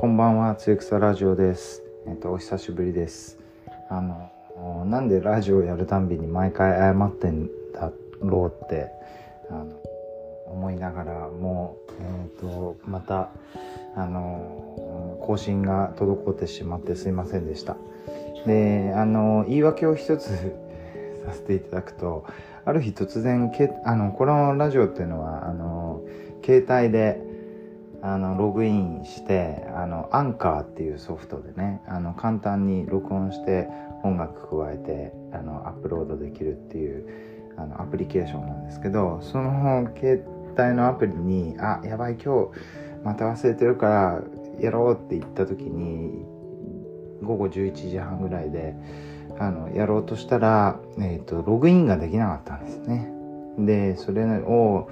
こんばんは、つゆくさラジオです。えっと、お久しぶりです。あの、なんでラジオやるたんびに毎回謝ってんだろうって、あの、思いながら、もう、えっと、また、あの、更新が滞ってしまってすいませんでした。で、あの、言い訳を一つ させていただくと、ある日突然、けあの、このラジオっていうのは、あの、携帯で、あのログインしてあのアンカーっていうソフトでねあの簡単に録音して音楽加えてあのアップロードできるっていうあのアプリケーションなんですけどその携帯のアプリに「あやばい今日また忘れてるからやろう」って言った時に午後11時半ぐらいであのやろうとしたら、えーと、ログインができなかったんですね。でそれを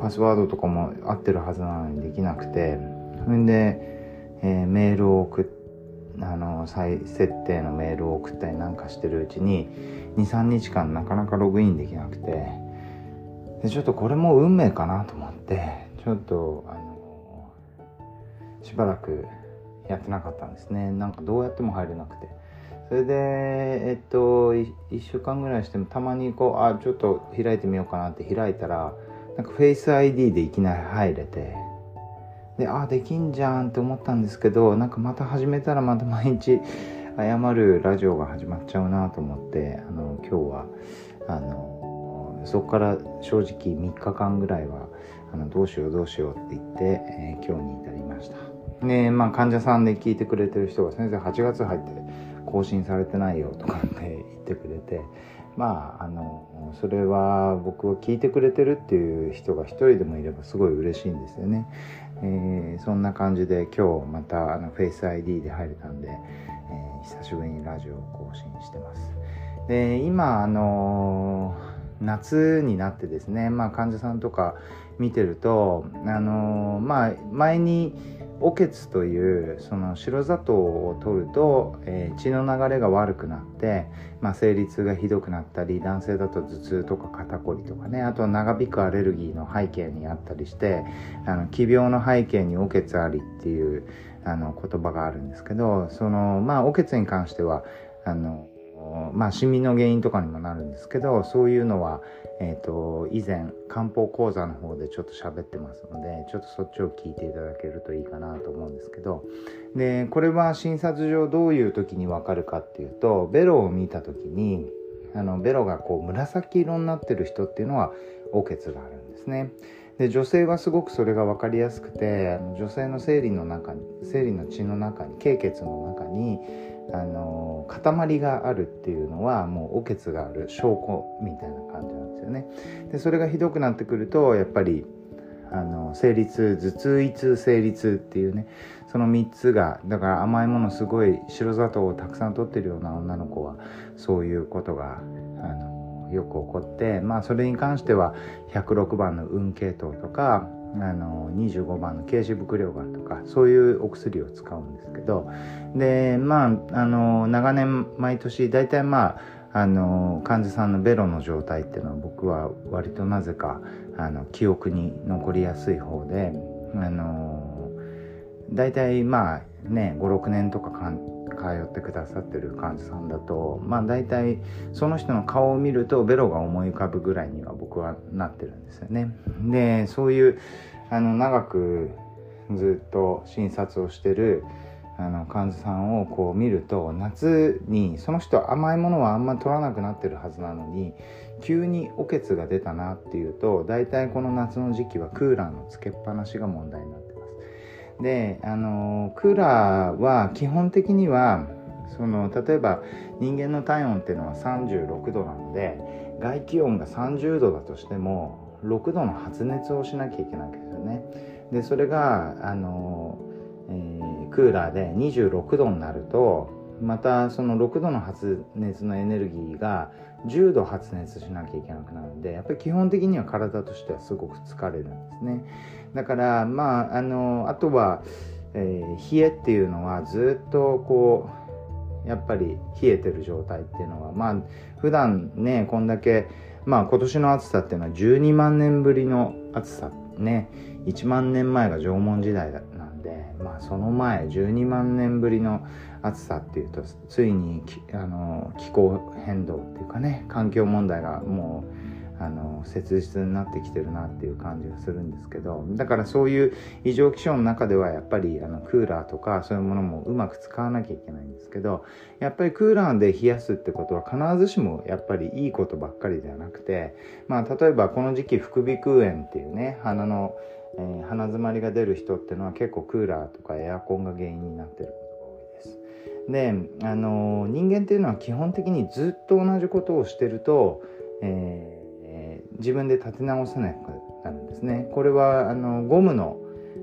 パスワードとかも合ってるはずなのにできなくてそれで、えー、メールを送っあの再設定のメールを送ったりなんかしてるうちに23日間なかなかログインできなくてでちょっとこれも運命かなと思ってちょっとあのしばらくやってなかったんですね。なんかどうやっても入れなくて。それでえっと1週間ぐらいしてもたまにこうあちょっと開いてみようかなって開いたらなんかフェイス ID でいきなり入れてであできんじゃんって思ったんですけどなんかまた始めたらまた毎日謝るラジオが始まっちゃうなと思ってあの今日はあのそこから正直3日間ぐらいはあのどうしようどうしようって言って、えー、今日に至りました。でまあ患者さんで聞いてくれてる人が先生8月入って更新されてないよとかって言ってくれてまああのそれは僕を聞いてくれてるっていう人が一人でもいればすごい嬉しいんですよね、えー、そんな感じで今日またあのフェイス ID で入れたんで、えー、久しぶりにラジオを更新してます。で今あの夏になってですね、まあ、患者さんとか見てるとあのまあ前におけつというその白砂糖を取ると、えー、血の流れが悪くなって、まあ、生理痛がひどくなったり男性だと頭痛とか肩こりとかねあとは長引くアレルギーの背景にあったりしてあの奇病の背景におけつありっていうあの言葉があるんですけどそのまあおけつに関してはあのまあ、シミの原因とかにもなるんですけどそういうのは、えーと、以前漢方講座の方でちょっと喋ってますのでちょっとそっちを聞いていただけるといいかなと思うんですけどでこれは診察上どういう時に分かるかっていうとベロを見た時にあのベロがこう紫色になってる人っていうのはおけつがあるんですね。で女性はすごくそれが分かりやすくて女性の生理の中に生理の血の中に経血の中にあの塊があるっていうのはもうおけつがある証拠みたいな感じなんですよね。でそれがひどくなってくるとやっぱりあの生理痛頭痛胃痛生理痛っていうねその3つがだから甘いものすごい白砂糖をたくさん取ってるような女の子はそういうことがあのよく起こってまあそれに関しては106番の運系統とかあの25番の軽視伏量丸とかそういうお薬を使うんですけどでまああの長年毎年大体まああの患者さんのベロの状態っていうのは僕は割となぜかあの記憶に残りやすい方であの大体まあね56年とかかん通ってくださってる患者さんだとまあ大体その人の顔を見るとベロが思い浮かぶぐらいには僕はなってるんですよね。でそういうあの長くずっと診察をしてるあの患者さんをこう見ると夏にその人甘いものはあんま取らなくなってるはずなのに急におけつが出たなっていうと大体この夏の時期はクーラーのつけっぱなしが問題になって。であのクーラーは基本的にはその例えば人間の体温っていうのは36度なので外気温が30度だとしても6度の発熱をしなきゃいけないわけですよね。でそれがあの、えー、クーラーで26度になるとまたその6度の発熱のエネルギーが10度発熱しなきゃいけなくなるんでやっぱり基本的には体としてはすごく疲れるんですね。だからまああのあとは、えー、冷えっていうのはずっとこうやっぱり冷えてる状態っていうのはまあ普段ねこんだけまあ今年の暑さっていうのは12万年ぶりの暑さね1万年前が縄文時代なんで、まあ、その前12万年ぶりの暑さ暑さっていうとついにあの気候変動っていうかね環境問題がもうあの切実になってきてるなっていう感じがするんですけどだからそういう異常気象の中ではやっぱりあのクーラーとかそういうものもうまく使わなきゃいけないんですけどやっぱりクーラーで冷やすってことは必ずしもやっぱりいいことばっかりではなくてまあ例えばこの時期副鼻腔炎っていうね鼻の、えー、鼻づまりが出る人っていうのは結構クーラーとかエアコンが原因になってる。であの人間っていうのは基本的にずっと同じことをしてると、えー自分で立て直せなくなるんですねこれはあのゴムの、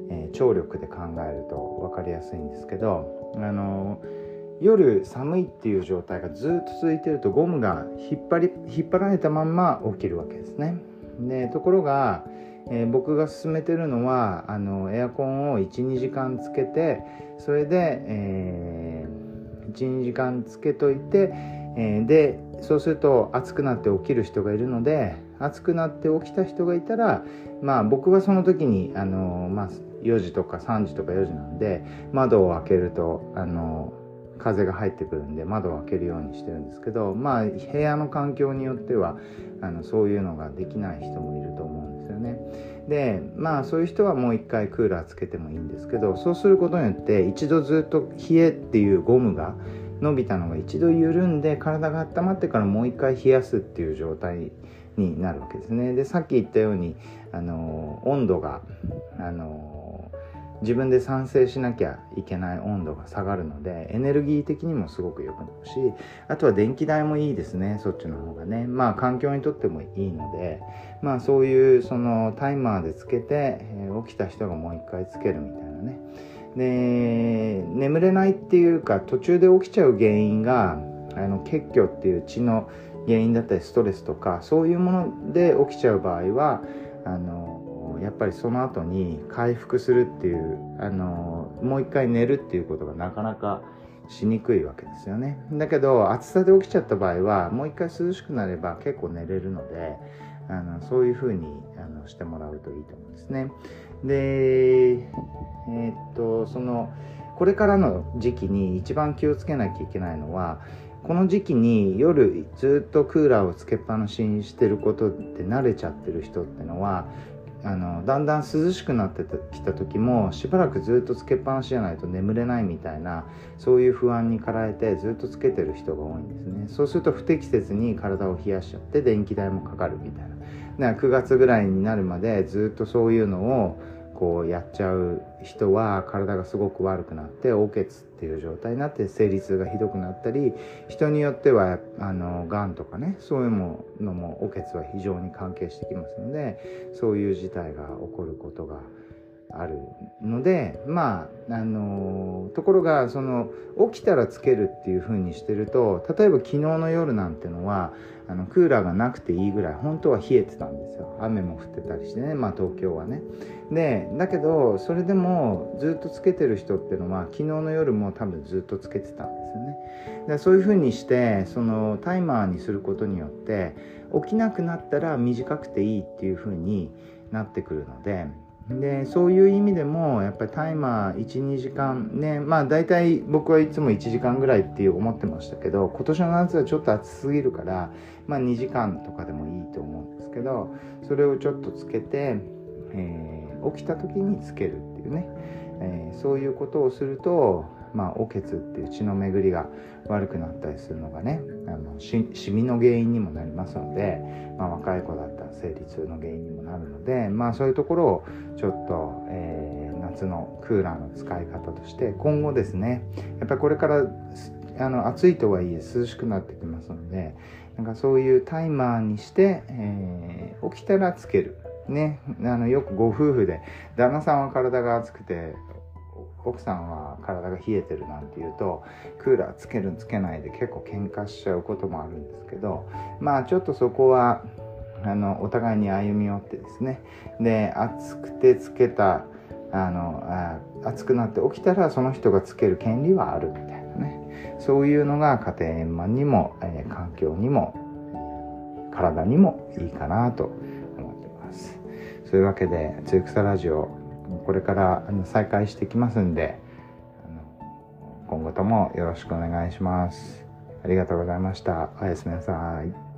えー、張力で考えると分かりやすいんですけどあの夜寒いっていう状態がずっと続いてるとゴムが引っ張り引っ張られたまんま起きるわけですね。でところが、えー、僕が勧めてるのはあのエアコンを12時間つけてそれで、えー、12時間つけといて、え、でそうすると暑くなって起きる人がいるので暑くなって起きた人がいたらまあ僕はその時にあの、まあ、4時とか3時とか4時なんで窓を開けるとあの風が入ってくるんで窓を開けるようにしてるんですけどまあ部屋の環境によってはあのそういうのができない人もいると思うんでね。でまあそういう人はもう一回クーラーつけてもいいんですけどそうすることによって一度ずっと冷えっていうゴムが伸びたのが一度緩んで体が温まってからもう一回冷やすっていう状態になるわけですね。でさっき言ったようにあの温度があの自分で賛成しなきゃいけない温度が下がるのでエネルギー的にもすごく良くなるしあとは電気代もいいですねそっちの方がね。まあ環境にとってもいいのでまあそういうそのタイマーでつけて、えー、起きた人がもう一回つけるみたいなね。で眠れないっていうか途中で起きちゃう原因があの血虚っていう血の原因だったりストレスとかそういうもので起きちゃう場合はあのやっぱりその後に回復するっていうあのもう一回寝るっていうことがなかなかしにくいわけですよね。だけど暑さで起きちゃった場合はもう一回涼しくなれば結構寝れるのであのそういうふうにあのしてもらうといいと思うんですね。でえー、っとそのこれからの時期に一番気をつけなきゃいけないのはこの時期に夜ずっとクーラーをつけっぱなしにしてることって慣れちゃってる人ってのはあのだんだん涼しくなってきた時もしばらくずっとつけっぱなしじゃないと眠れないみたいなそういう不安に駆られてずっとつけてる人が多いんですね。そうすると不適切に体を冷やしちゃって電気代もかかるみたいな。だから9月ぐらいになるまでずっとそういうのをこうやっちゃう人は体がすごく悪くなっておけつっていう状態になって生理痛がひどくなったり人によってはあのがんとかねそういうのもおけつは非常に関係してきますのでそういう事態が起こることがあるのでまああのところがその起きたらつけるっていう風にしてると例えば昨日の夜なんてのはあのクーラーがなくていいぐらい本当は冷えてたんですよ。雨も降ってたりしてねまあ東京はね。でだけどそれでもずっとつけてる人っていうのは昨日の夜も多分ずっとつけてたんですよね。でそういう風にしてそのタイマーにすることによって起きなくなったら短くていいっていう風になってくるのででそういう意味でもやっぱりタイマー12時間ねまあ大体僕はいつも1時間ぐらいって思ってましたけど今年の夏はちょっと暑すぎるからまあ2時間とかでもいいと思うんですけどそれをちょっとつけて、えー、起きた時につけるっていうね、えー、そういうことをするとまあ、おけつっていう血の巡りが悪くなったりするのがねあのしシミの原因にもなりますので、まあ、若い子だったら生理痛の原因にもなるので、まあ、そういうところをちょっと、えー、夏のクーラーの使い方として今後ですねやっぱりこれからあの暑いとはいえ涼しくなってきますのでなんかそういうタイマーにして、えー、起きたらつける。ね、あのよくご夫婦で旦那さんは体が熱くて奥さんは体が冷えてるなんて言うとクーラーつけるつけないで結構喧嘩しちゃうこともあるんですけどまあちょっとそこはあのお互いに歩み寄ってですねで暑くてつけたあのあ暑くなって起きたらその人がつける権利はあるみたいなねそういうのが家庭円満にも、えー、環境にも体にもいいかなと思ってます。そういうわけで「つゆくさラジオ」これからあの再開してきますんであの今後ともよろしくお願いします。ありがとうございました。おやすみなさい。